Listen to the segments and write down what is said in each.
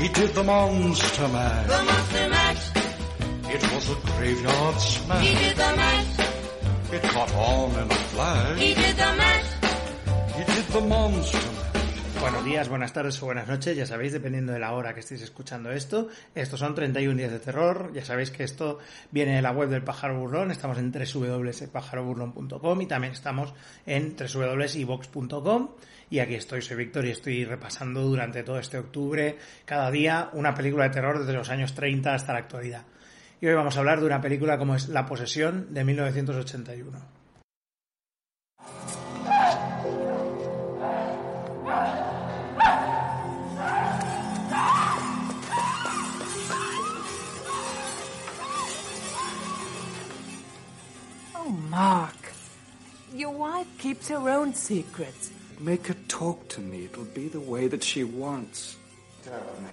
He did the monster mash. The monster mash. It was a graveyard smash. He did the mash. It caught on in a flash. He did the mash. He did the monster mash. Buenos días, buenas tardes o buenas noches, ya sabéis, dependiendo de la hora que estéis escuchando esto. Estos son 31 días de terror, ya sabéis que esto viene de la web del Pájaro Burlón, estamos en www.pajaroburlón.com y también estamos en www.ivox.com y aquí estoy, soy Víctor y estoy repasando durante todo este octubre, cada día, una película de terror desde los años 30 hasta la actualidad. Y hoy vamos a hablar de una película como es La Posesión de 1981. Your wife keeps her own secrets. Make her talk to me. It'll be the way that she wants. Tell me.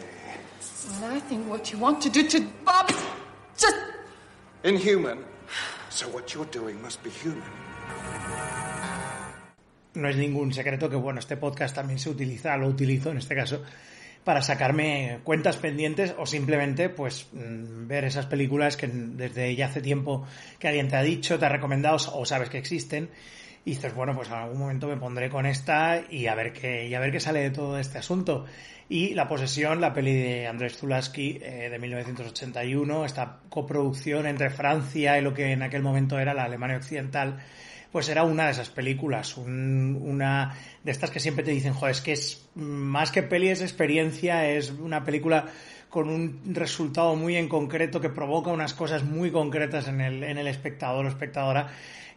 Well, I think what you want to do to Bob is just. Inhuman. So what you're doing must be human. no es ningún secreto que bueno, este podcast también se utiliza, lo utilizo en este caso, para sacarme cuentas pendientes o simplemente pues mm, ver esas películas que desde ya hace tiempo que alguien te ha dicho, te ha recomendado o sabes que existen y dices, bueno, pues en algún momento me pondré con esta y a ver qué, y a ver qué sale de todo este asunto. Y La Posesión, la peli de Andrés Zulaski eh, de 1981, esta coproducción entre Francia y lo que en aquel momento era la Alemania Occidental, pues era una de esas películas, un- una de estas que siempre te dicen, joder, es que es más que peli, es experiencia, es una película con un resultado muy en concreto que provoca unas cosas muy concretas en el, en el espectador o espectadora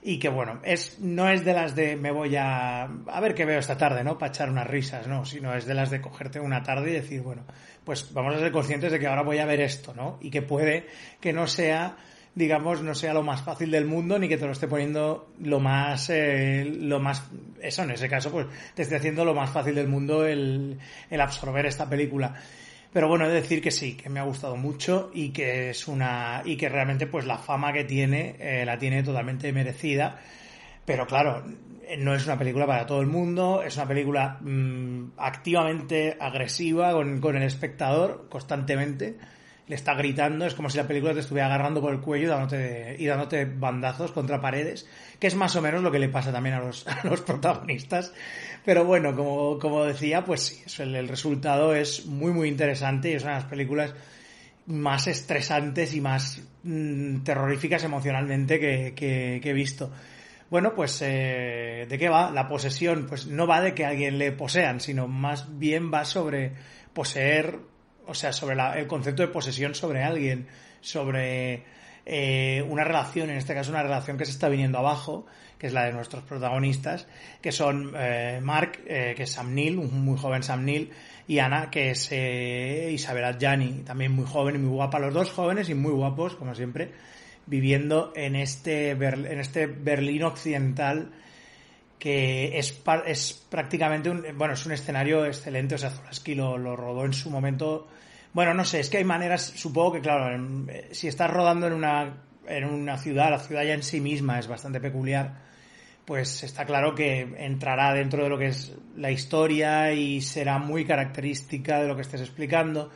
y que bueno, es, no es de las de me voy a, a ver qué veo esta tarde, ¿no? Para echar unas risas, ¿no? Sino es de las de cogerte una tarde y decir, bueno, pues vamos a ser conscientes de que ahora voy a ver esto, ¿no? Y que puede que no sea digamos, no sea lo más fácil del mundo ni que te lo esté poniendo lo más, eh, lo más, eso en ese caso, pues te esté haciendo lo más fácil del mundo el, el absorber esta película. Pero bueno, he de decir que sí, que me ha gustado mucho y que es una, y que realmente pues la fama que tiene, eh, la tiene totalmente merecida. Pero claro, no es una película para todo el mundo, es una película mm, activamente agresiva con, con el espectador constantemente le está gritando, es como si la película te estuviera agarrando por el cuello y dándote, y dándote bandazos contra paredes, que es más o menos lo que le pasa también a los, a los protagonistas. Pero bueno, como, como decía, pues sí, el, el resultado es muy, muy interesante y es una de las películas más estresantes y más mm, terroríficas emocionalmente que, que- que he visto. Bueno, pues eh, ¿de qué va? La posesión, pues no va de que alguien le posean, sino más bien va sobre poseer, o sea, sobre la- el concepto de posesión sobre alguien, sobre eh, una relación, en este caso una relación que se está viniendo abajo, que es la de nuestros protagonistas, que son eh, Mark, eh, que es Sam Neill, un muy joven Sam Neill, y Ana, que es eh, Isabel Adjani, también muy joven y muy guapa, los dos jóvenes y muy guapos, como siempre, viviendo en este, Ber- en este Berlín occidental que es, es prácticamente un, bueno, es un escenario excelente, o sea, Zulaski lo, lo rodó en su momento, bueno, no sé, es que hay maneras, supongo que claro, eh, si estás rodando en una, en una ciudad, la ciudad ya en sí misma es bastante peculiar, pues está claro que entrará dentro de lo que es la historia y será muy característica de lo que estés explicando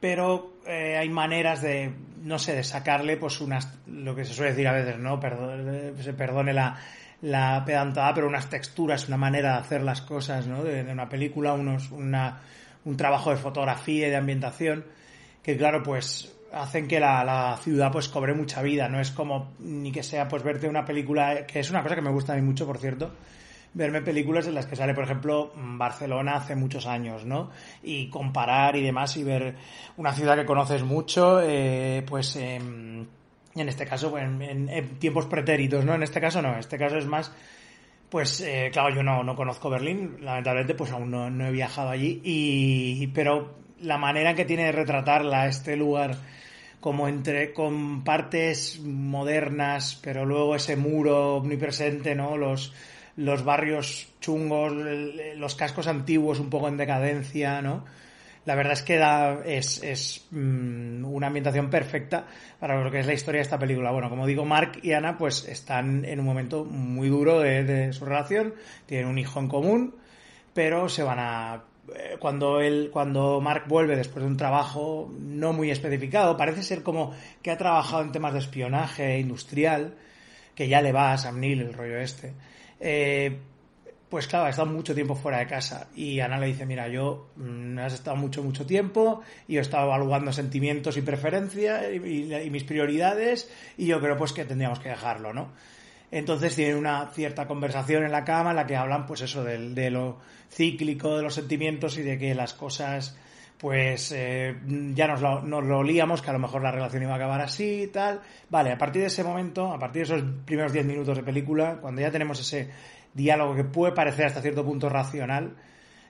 pero eh, hay maneras de, no sé, de sacarle pues unas, lo que se suele decir a veces, ¿no? Perdone, se perdone la, la pedantada, pero unas texturas, una manera de hacer las cosas, ¿no? De, de una película, unos, una, un trabajo de fotografía y de ambientación, que claro, pues hacen que la, la ciudad pues cobre mucha vida, no es como ni que sea pues verte una película, que es una cosa que me gusta a mí mucho, por cierto, verme películas en las que sale, por ejemplo, Barcelona hace muchos años, ¿no? Y comparar y demás y ver una ciudad que conoces mucho, eh, pues em, en este caso, pues, en, en- tiempos pretéritos, ¿no? En este caso no, en este caso es más, pues eh, claro, yo no, no conozco Berlín, lamentablemente pues aún no, no he viajado allí, y, pero la manera que tiene de retratarla este lugar como entre con partes modernas, pero luego ese muro omnipresente, ¿no? Los, los barrios chungos, los cascos antiguos un poco en decadencia, ¿no? La verdad es que da, es, es mm, una ambientación perfecta para lo que es la historia de esta película. Bueno, como digo, Mark y Ana pues están en un momento muy duro de, de su relación, tienen un hijo en común, pero se van a eh, cuando él, cuando Mark vuelve después de un trabajo no muy especificado, parece ser como que ha trabajado en temas de espionaje industrial, que ya le va a Sam Neill el rollo este. Eh, pues claro, ha estado mucho tiempo fuera de casa y Ana le dice, mira, yo mm, has estado mucho, mucho tiempo y he estado evaluando sentimientos y preferencias y, mis prioridades y yo creo pues que tendríamos que dejarlo, ¿no? Entonces tienen una cierta conversación en la cama en la que hablan pues eso de, lo cíclico de los sentimientos y de que las cosas pues eh, ya nos lo, nos lo olíamos que a lo mejor la relación iba a acabar así y tal. Vale, a partir de ese momento, a partir de esos primeros 10 minutos de película, cuando ya tenemos ese diálogo que puede parecer hasta cierto punto racional,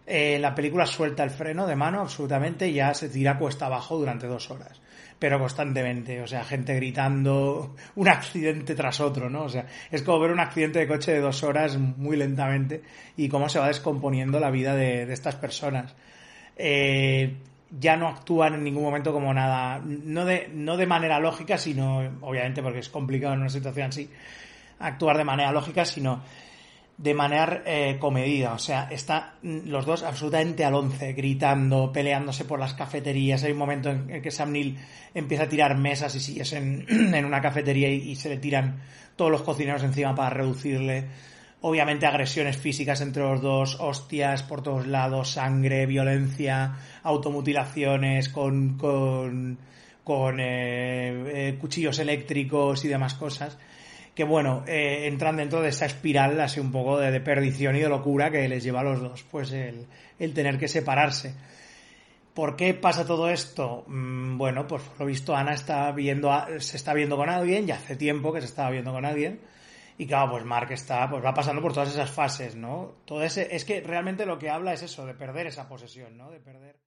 eh, la película suelta el freno de mano absolutamente y ya se tira cuesta abajo durante dos horas. Pero constantemente, o sea, gente gritando, un accidente tras otro, ¿no? O sea, es como ver un accidente de coche de dos horas muy lentamente y cómo se va descomponiendo la vida de, de estas personas. Eh, ya no actúan en ningún momento como nada, no de, no de manera lógica, sino, obviamente porque es complicado en una situación así, actuar de manera lógica, sino de manera eh, comedida. O sea, están los dos absolutamente al once, gritando, peleándose por las cafeterías. Hay un momento en el que Sam Neill empieza a tirar mesas y sillas en, una cafetería y se le tiran todos los cocineros encima para reducirle. Obviamente agresiones físicas entre los dos, hostias por todos lados, sangre, violencia, automutilaciones con, con, con eh, eh, cuchillos eléctricos y demás cosas que bueno, eh, entran dentro de esa espiral así un poco de, de perdición y de locura que les lleva a los dos, pues el, el tener que separarse. ¿Por qué pasa todo esto? Mm, bueno, pues por lo visto Ana está viendo a- se está viendo con alguien, ya hace tiempo que se estaba viendo con alguien, y claro, pues Mark está, pues va pasando por todas esas fases, ¿no? Todo ese, es que realmente lo que habla es eso, de perder esa posesión, ¿no? De perder.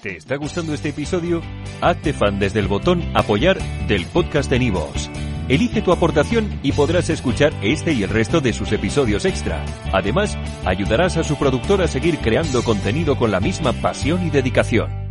¿Te está gustando este episodio? Hazte fan desde el botón Apoyar del podcast de Nivos. Elige tu aportación y podrás escuchar este y el resto de sus episodios extra. Además, ayudarás a su productor a seguir creando contenido con la misma pasión y dedicación.